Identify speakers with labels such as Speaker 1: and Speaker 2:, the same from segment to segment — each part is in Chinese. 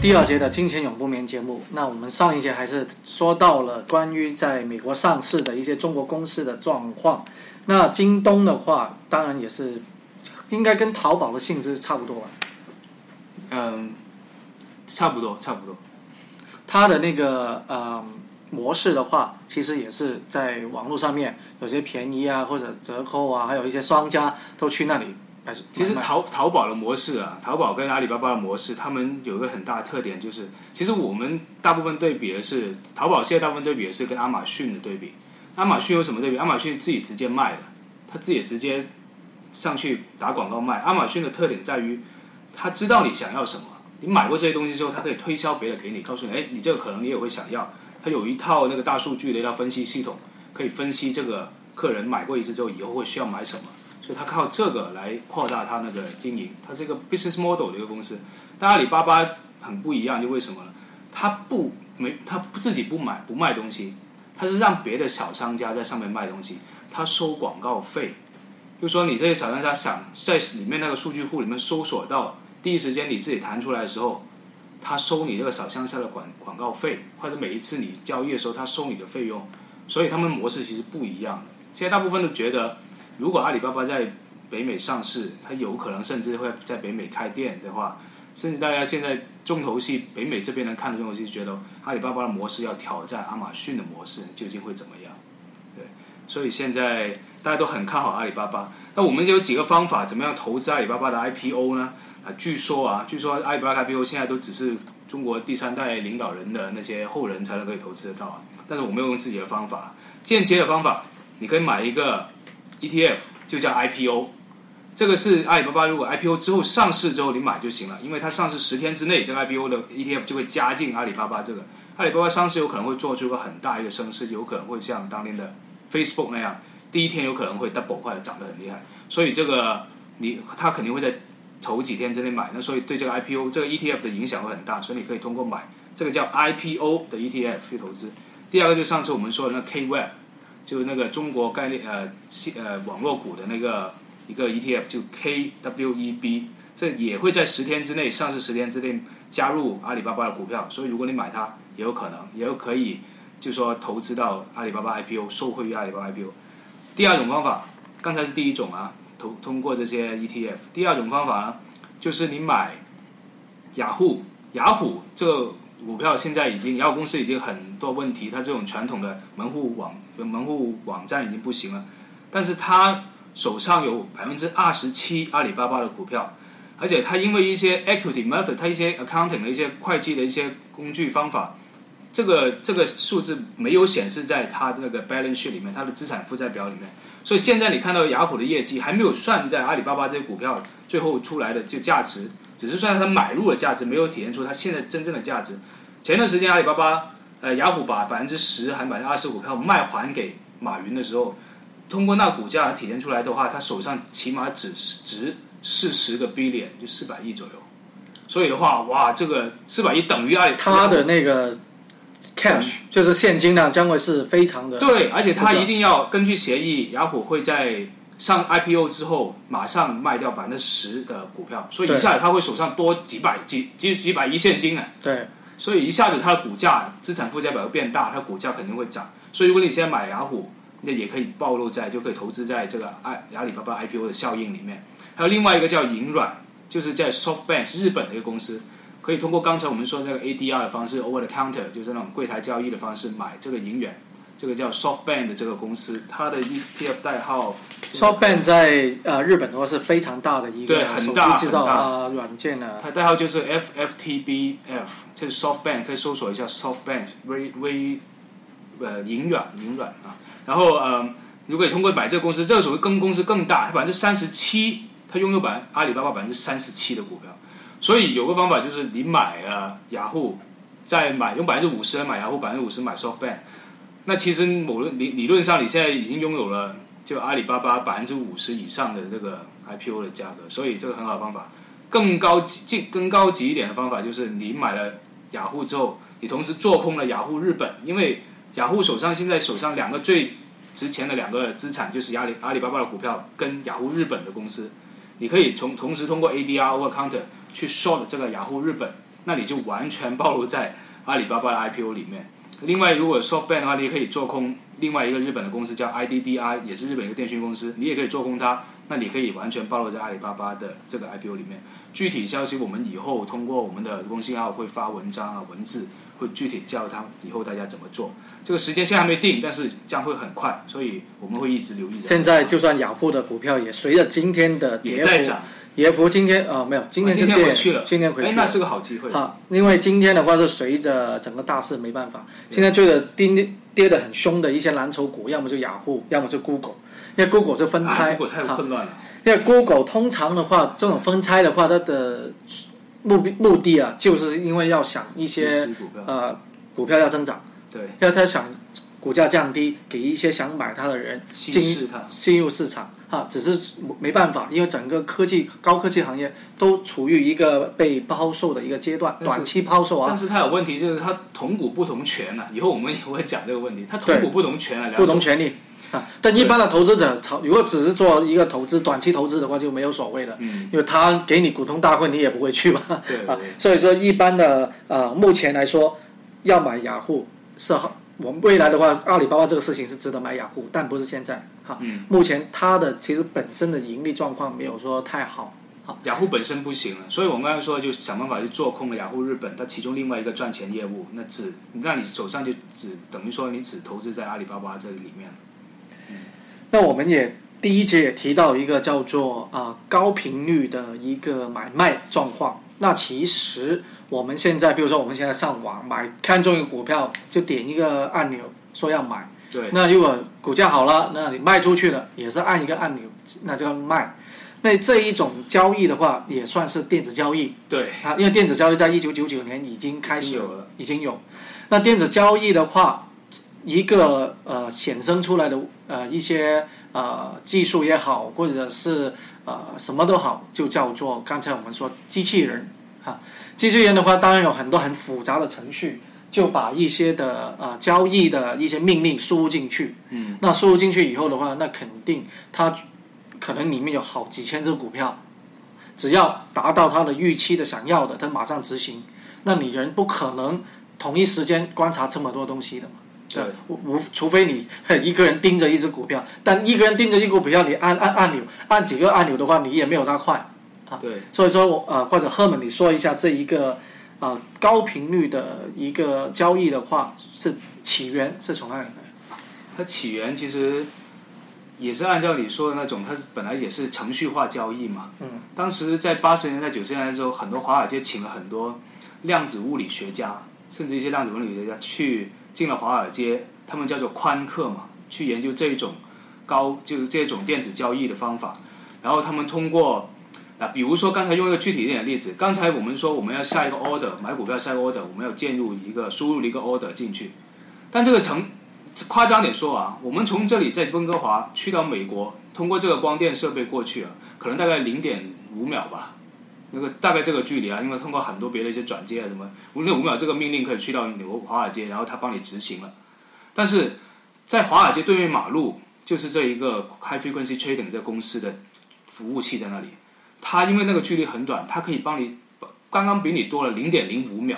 Speaker 1: 第二节的金钱永不眠节目，那我们上一节还是说到了关于在美国上市的一些中国公司的状况。那京东的话，当然也是应该跟淘宝的性质差不多吧？
Speaker 2: 嗯，差不多，差不多。
Speaker 1: 它的那个呃模式的话，其实也是在网络上面有些便宜啊，或者折扣啊，还有一些商家都去那里还是
Speaker 2: 其实淘淘宝的模式啊，淘宝跟阿里巴巴的模式，他们有一个很大的特点，就是其实我们大部分对比的是淘宝，现在大部分对比的是跟亚马逊的对比。亚马逊有什么对比？亚马逊自己直接卖的，他自己直接上去打广告卖。亚马逊的特点在于，他知道你想要什么，你买过这些东西之后，他可以推销别的给你，告诉你，哎，你这个可能你也会想要。他有一套那个大数据的一套分析系统，可以分析这个客人买过一次之后，以后会需要买什么。他靠这个来扩大他那个经营，它是一个 business model 的一个公司。但阿里巴巴很不一样，就为什么呢？他不没他自己不买不卖东西，他是让别的小商家在上面卖东西，他收广告费。就说你这些小商家想在里面那个数据库里面搜索到第一时间你自己弹出来的时候，他收你这个小商家的广广告费，或者每一次你交易的时候他收你的费用，所以他们模式其实不一样的。现在大部分都觉得。如果阿里巴巴在北美上市，它有可能甚至会在北美开店的话，甚至大家现在重头戏，北美这边能看的重头戏，觉得阿里巴巴的模式要挑战亚马逊的模式，究竟会怎么样？对，所以现在大家都很看好阿里巴巴。那我们有几个方法，怎么样投资阿里巴巴的 IPO 呢？啊，据说啊，据说阿里巴巴 IPO 现在都只是中国第三代领导人的那些后人才能可以投资得到啊。但是我们用自己的方法，间接的方法，你可以买一个。ETF 就叫 IPO，这个是阿里巴巴如果 IPO 之后上市之后你买就行了，因为它上市十天之内，这个 IPO 的 ETF 就会加进阿里巴巴这个。阿里巴巴上市有可能会做出个很大一个升势，有可能会像当年的 Facebook 那样，第一天有可能会 double 或者涨得很厉害。所以这个你它肯定会在头几天之内买，那所以对这个 IPO 这个 ETF 的影响会很大，所以你可以通过买这个叫 IPO 的 ETF 去投资。第二个就上次我们说的那 KWEB。就那个中国概念呃系呃网络股的那个一个 ETF 就 KWEB，这也会在十天之内上市，十天之内加入阿里巴巴的股票，所以如果你买它也有可能，也有可以就说投资到阿里巴巴 IPO，受惠于阿里巴巴 IPO。第二种方法，刚才是第一种啊，投通过这些 ETF。第二种方法呢，就是你买雅虎，雅虎这个股票现在已经然后公司已经很多问题，它这种传统的门户网。门户网站已经不行了，但是他手上有百分之二十七阿里巴巴的股票，而且他因为一些 equity method，他一些 accounting 的一些会计的一些工具方法，这个这个数字没有显示在他那个 balance sheet 里面，他的资产负债表里面，所以现在你看到雅虎的业绩还没有算在阿里巴巴这些股票最后出来的就价值，只是算他买入的价值，没有体现出他现在真正的价值。前段时间阿里巴巴。呃，雅虎把百分之十还百分之二十股票卖还给马云的时候，通过那股价体现出来的话，他手上起码只值四十个 billion，就四百亿左右。所以的话，哇，这个四百亿等于阿里
Speaker 1: 他的那个 cash 就是现金量将会是非常的
Speaker 2: 对，而且它一定要根据协议，雅虎会在上 IPO 之后马上卖掉百分之十的股票，所以一下子他会手上多几百几几几百亿现金啊。
Speaker 1: 对。
Speaker 2: 所以一下子它的股价资产负债表会变大，它股价肯定会涨。所以如果你现在买雅虎，那也可以暴露在，就可以投资在这个阿阿里巴巴 IPO 的效应里面。还有另外一个叫银软，就是在 SoftBank 日本的一个公司，可以通过刚才我们说那个 ADR 的方式，Over the Counter 就是那种柜台交易的方式买这个银元。这个叫 SoftBank 的这个公司，它的 ETF 代号
Speaker 1: SoftBank 在呃日本的话是非常大的一个
Speaker 2: 手机
Speaker 1: 制造啊软件呢。
Speaker 2: 它代号就是 FFTBF，就是 SoftBank，可以搜索一下 SoftBank 微微呃银软银软啊。然后呃，如果你通过买这个公司，这个属于跟公司更大，它百分之三十七，它拥有百阿里巴巴百分之三十七的股票。所以有个方法就是你买了雅虎，再买用百分之五十来买雅虎，百分之五十买 SoftBank。那其实某论理理论上，你现在已经拥有了就阿里巴巴百分之五十以上的这个 IPO 的价格，所以这个很好的方法。更高级、更高级一点的方法就是，你买了雅虎之后，你同时做空了雅虎日本，因为雅虎手上现在手上两个最值钱的两个资产就是阿里阿里巴巴的股票跟雅虎日本的公司，你可以从同时通过 ADR over counter 去 short 这个雅虎日本，那你就完全暴露在阿里巴巴的 IPO 里面。另外，如果 SoftBank 的话，你也可以做空另外一个日本的公司叫 IDDI，也是日本一个电讯公司，你也可以做空它。那你可以完全暴露在阿里巴巴的这个 IPO 里面。具体消息我们以后通过我们的公信号会发文章啊、文字，会具体教他以后大家怎么做。这个时间现在还没定，但是将会很快，所以我们会一直留意。
Speaker 1: 现在就算雅虎的股票也随着今天的跌幅，跌幅今天呃没有，今天是跌，今天回去
Speaker 2: 了，哎，那是个好机会。
Speaker 1: 啊。因为今天的话是随着整个大势没办法，现在追着跌跌的很凶的一些蓝筹股，要么就雅虎，要么就 Google。因为 Google 是分拆，
Speaker 2: 太混乱了。
Speaker 1: 因为 Google 通常的话，这种分拆的话，它的目目的啊，就是因为要想一些呃股票。要增长，
Speaker 2: 对，
Speaker 1: 要他想股价降低，给一些想买它的人
Speaker 2: 进
Speaker 1: 进入市场哈。只是没办法，因为整个科技高科技行业都处于一个被抛售的一个阶段，短期抛售啊。
Speaker 2: 但是它有问题，就是它同股不同权啊。以后我们也会讲这个问题，它同股不同权啊，
Speaker 1: 不同权利。啊，但一般的投资者炒，如果只是做一个投资、短期投资的话，就没有所谓的，因为他给你股东大会，你也不会去嘛。啊，所以说一般的呃，目前来说，要买雅虎是好，我们未来的话，阿里巴巴这个事情是值得买雅虎，但不是现在。哈，嗯目前它的其实本身的盈利状况没有说太好。好，
Speaker 2: 雅虎本身不行了，所以我们刚才说就想办法去做空了雅虎日本，它其中另外一个赚钱业务，那只那你手上就只等于说你只投资在阿里巴巴这里面。
Speaker 1: 那我们也第一节也提到一个叫做啊高频率的一个买卖状况。那其实我们现在，比如说我们现在上网买，看中一个股票就点一个按钮说要买。
Speaker 2: 对。
Speaker 1: 那如果股价好了，那你卖出去了也是按一个按钮，那就卖。那这一种交易的话，也算是电子交易。
Speaker 2: 对。
Speaker 1: 啊，因为电子交易在一九九九年已经开始
Speaker 2: 有了，
Speaker 1: 已经有。那电子交易的话。一个呃衍生出来的呃一些呃技术也好，或者是呃什么都好，就叫做刚才我们说机器人哈。机器人的话，当然有很多很复杂的程序，就把一些的呃交易的一些命令输入进去。
Speaker 2: 嗯。
Speaker 1: 那输入进去以后的话，那肯定它可能里面有好几千只股票，只要达到它的预期的想要的，它马上执行。那你人不可能同一时间观察这么多东西的嘛？
Speaker 2: 对，
Speaker 1: 无除非你一个人盯着一只股票，但一个人盯着一股股票，你按按按钮，按几个按钮的话，你也没有他快，啊，
Speaker 2: 对，
Speaker 1: 所以说我呃或者赫门你说一下这一个啊高频率的一个交易的话，是起源是从哪里来？
Speaker 2: 它起源其实也是按照你说的那种，它是本来也是程序化交易嘛。
Speaker 1: 嗯。
Speaker 2: 当时在八十年代九十年代的时候，很多华尔街请了很多量子物理学家，甚至一些量子物理学家去。进了华尔街，他们叫做宽客嘛，去研究这一种高就是这种电子交易的方法。然后他们通过啊，比如说刚才用一个具体一点的例子，刚才我们说我们要下一个 order 买股票下个 order，我们要建入一个输入一个 order 进去。但这个成夸张点说啊，我们从这里在温哥华去到美国，通过这个光电设备过去啊，可能大概零点五秒吧。那个大概这个距离啊，因为通过很多别的一些转接啊什么，五点五秒这个命令可以去到纽华尔街，然后他帮你执行了。但是在华尔街对面马路，就是这一个 High Frequency Trading 这公司的服务器在那里，它因为那个距离很短，它可以帮你刚刚比你多了零点零五秒，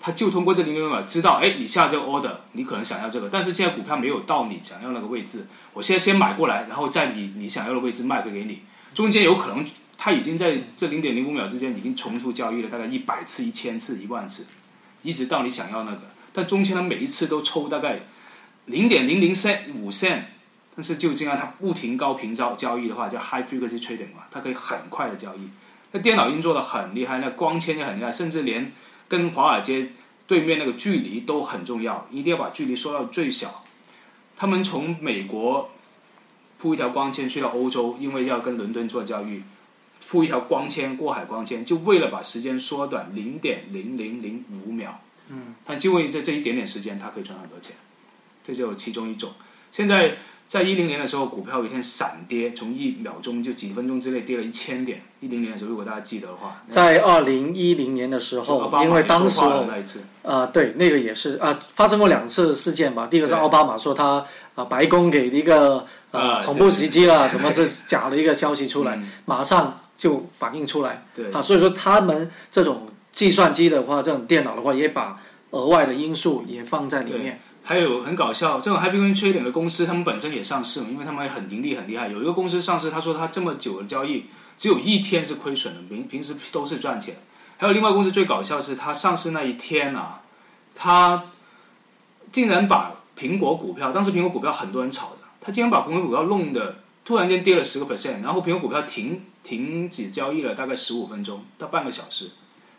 Speaker 2: 它就通过这零点零五秒知道，哎，你下这个 order，你可能想要这个，但是现在股票没有到你想要那个位置，我现在先买过来，然后在你你想要的位置卖给你，中间有可能。它已经在这零点零五秒之间已经重复交易了大概一百次、一千次、一万次，一直到你想要那个。但中间的每一次都抽大概零点零零三五线但是就这样它不停高频交交易的话，叫 high frequency trading 嘛，它可以很快的交易。那电脑运作的很厉害，那光纤也很厉害，甚至连跟华尔街对面那个距离都很重要，一定要把距离缩到最小。他们从美国铺一条光纤去到欧洲，因为要跟伦敦做交易。铺一条光纤过海光纤，就为了把时间缩短零点零零零五秒。
Speaker 1: 嗯，
Speaker 2: 但就为这这一点点时间，它可以赚很多钱，这就其中一种。现在在一零年的时候，股票有一天闪跌，从一秒钟就几分钟之内跌了一千点。一零年的时候，如果大家记得的话，
Speaker 1: 在二零一零年的时候，因为当时呃，对，那个也是啊，发生过两次事件吧。第一个是奥巴马说他啊，白宫给一个呃恐怖袭击了，什么是假的一个消息出来，马上。就反映出来，
Speaker 2: 对
Speaker 1: 啊，所以说他们这种计算机的话，这种电脑的话，也把额外的因素也放在里面。
Speaker 2: 还有很搞笑，这种 high frequency trading 的公司，他们本身也上市了，因为他们很盈利很厉害。有一个公司上市，他说他这么久的交易，只有一天是亏损的，平平时都是赚钱。还有另外公司最搞笑是，他上市那一天啊，他竟然把苹果股票，当时苹果股票很多人炒的，他竟然把苹果股票弄的突然间跌了十个 percent，然后苹果股票停停止交易了大概十五分钟到半个小时，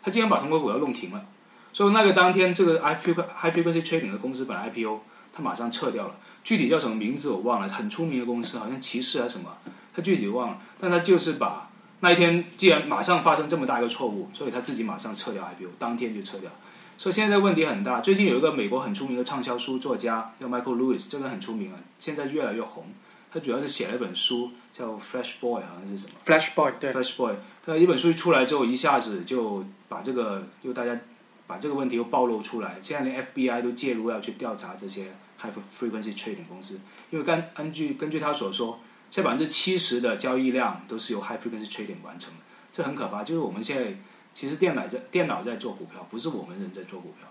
Speaker 2: 他竟然把苹果股票弄停了。所以那个当天，这个 high frequency trading 的公司本来 IPO，他马上撤掉了。具体叫什么名字我忘了，很出名的公司，好像骑士还是什么，他具体忘了。但他就是把那一天既然马上发生这么大一个错误，所以他自己马上撤掉 IPO，当天就撤掉。所以现在问题很大。最近有一个美国很出名的畅销书作家叫 Michael Lewis，这个很出名啊，现在越来越红。他主要是写了一本书叫 Flash Boy，好像是什么
Speaker 1: Flash Boy，对
Speaker 2: Flash Boy。他一本书一出来之后，一下子就把这个就大家。把这个问题又暴露出来，现在连 FBI 都介入要去调查这些 high frequency trading 公司，因为根根据根据他所说，现在百分之七十的交易量都是由 high frequency trading 完成的，这很可怕。就是我们现在其实电脑在电脑在做股票，不是我们人在做股票。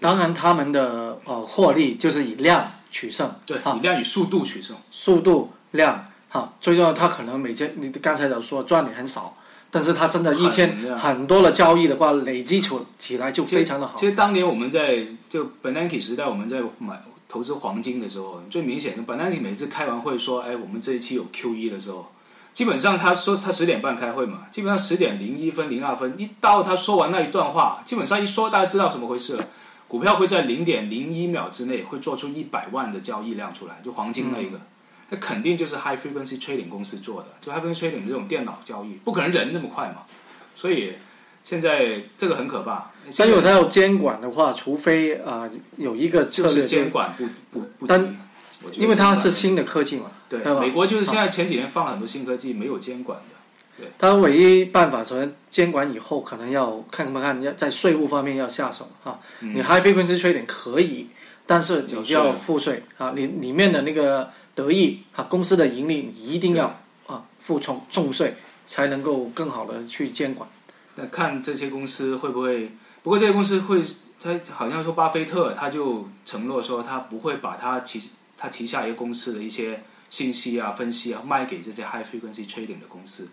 Speaker 1: 当然，他们的呃获利就是以量取胜，
Speaker 2: 对，以量与速度取胜，
Speaker 1: 速度量哈，最重要，他可能每天你刚才有说赚的很少。但是他真的一天很多的交易的话，累积起起来就非常的好。
Speaker 2: 其实当年我们在就 Bernanke 时代，我们在买投资黄金的时候，最明显的 Bernanke 每次开完会说：“哎，我们这一期有 Q E 的时候，基本上他说他十点半开会嘛，基本上十点零一分、零二分一到，他说完那一段话，基本上一说大家知道怎么回事了。股票会在零点零一秒之内会做出一百万的交易量出来，就黄金那一个。”那肯定就是 high frequency trading 公司做的，就 high frequency trading 这种电脑交易，不可能人那么快嘛。所以现在这个很可怕。
Speaker 1: 但如果他要监管的话，除非啊有一个策
Speaker 2: 略监管不不不
Speaker 1: 但因为它是新的科技嘛，
Speaker 2: 对吧？美国就是现在前几年放了很多新科技，没有监管的。对。
Speaker 1: 它唯一办法，首先监管以后可能要看不看，要在税务方面要下手啊。你 high frequency trading 可以，但是你就要付税啊，你里面的那个。得益啊，公司的盈利一定要啊付重重税，才能够更好的去监管。
Speaker 2: 那看这些公司会不会？不过这些公司会，他好像说巴菲特他就承诺说他不会把他旗他旗下一个公司的一些信息啊、分析啊卖给这些 high frequency trading 的公司。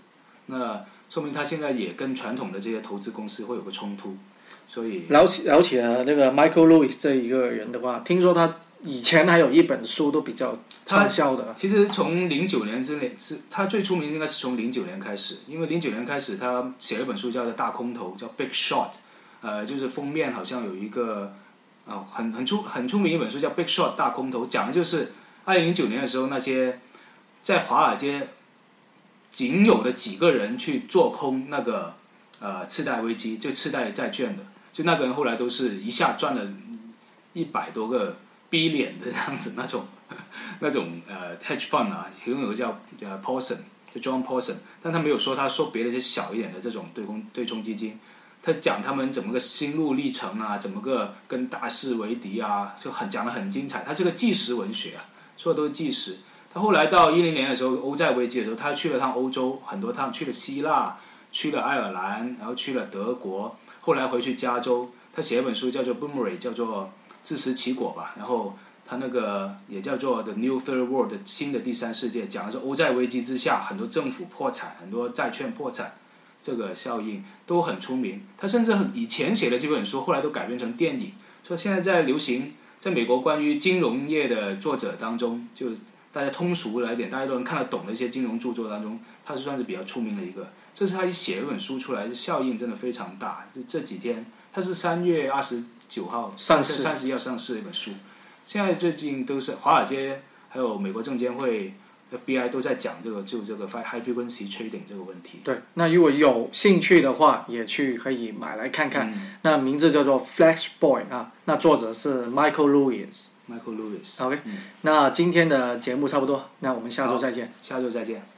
Speaker 2: 那说明他现在也跟传统的这些投资公司会有个冲突。所以
Speaker 1: 聊起聊起了那个 Michael Lewis 这一个人的话，听说他。以前还有一本书都比较畅销的。
Speaker 2: 其实从零九年之内是他最出名，应该是从零九年开始，因为零九年开始他写了一本书叫做《大空头》，叫《Big Short》，呃，就是封面好像有一个，呃，很很出很出名一本书叫《Big Short 大空头》，讲的就是二零零九年的时候那些在华尔街仅有的几个人去做空那个呃次贷危机，就次贷债券的，就那个人后来都是一下赚了一百多个。逼脸的这样子那种，那种呃 hedge fund 啊，其中有个叫呃 Paulson，就 John Paulson，但他没有说他说别的一些小一点的这种对冲对冲基金，他讲他们怎么个心路历程啊，怎么个跟大势为敌啊，就很讲的很精彩。他是个纪实文学啊，说的都是纪实。他后来到一零年的时候，欧债危机的时候，他去了趟欧洲很多趟，去了希腊，去了爱尔兰，然后去了德国，后来回去加州，他写一本书叫做 Boomerang，叫做。自食其果吧，然后他那个也叫做 The New Third World 新的第三世界，讲的是欧债危机之下，很多政府破产，很多债券破产，这个效应都很出名。他甚至以前写的几本书，后来都改编成电影。说现在在流行，在美国关于金融业的作者当中，就大家通俗来点，大家都能看得懂的一些金融著作当中，他是算是比较出名的一个。这是他一写一本书出来，效应真的非常大。就这几天，他是三月二十。九号
Speaker 1: 上市，
Speaker 2: 三十一号上市的一本书。现在最近都是华尔街，还有美国证监会、FBI 都在讲这个，就这个 high frequency trading 这个问题。
Speaker 1: 对，那如果有兴趣的话，也去可以买来看看。那名字叫做 Flash Boy 啊，那作者是 Michael Lewis。
Speaker 2: Michael Lewis。
Speaker 1: OK，那今天的节目差不多，那我们下周再见。
Speaker 2: 下周再见。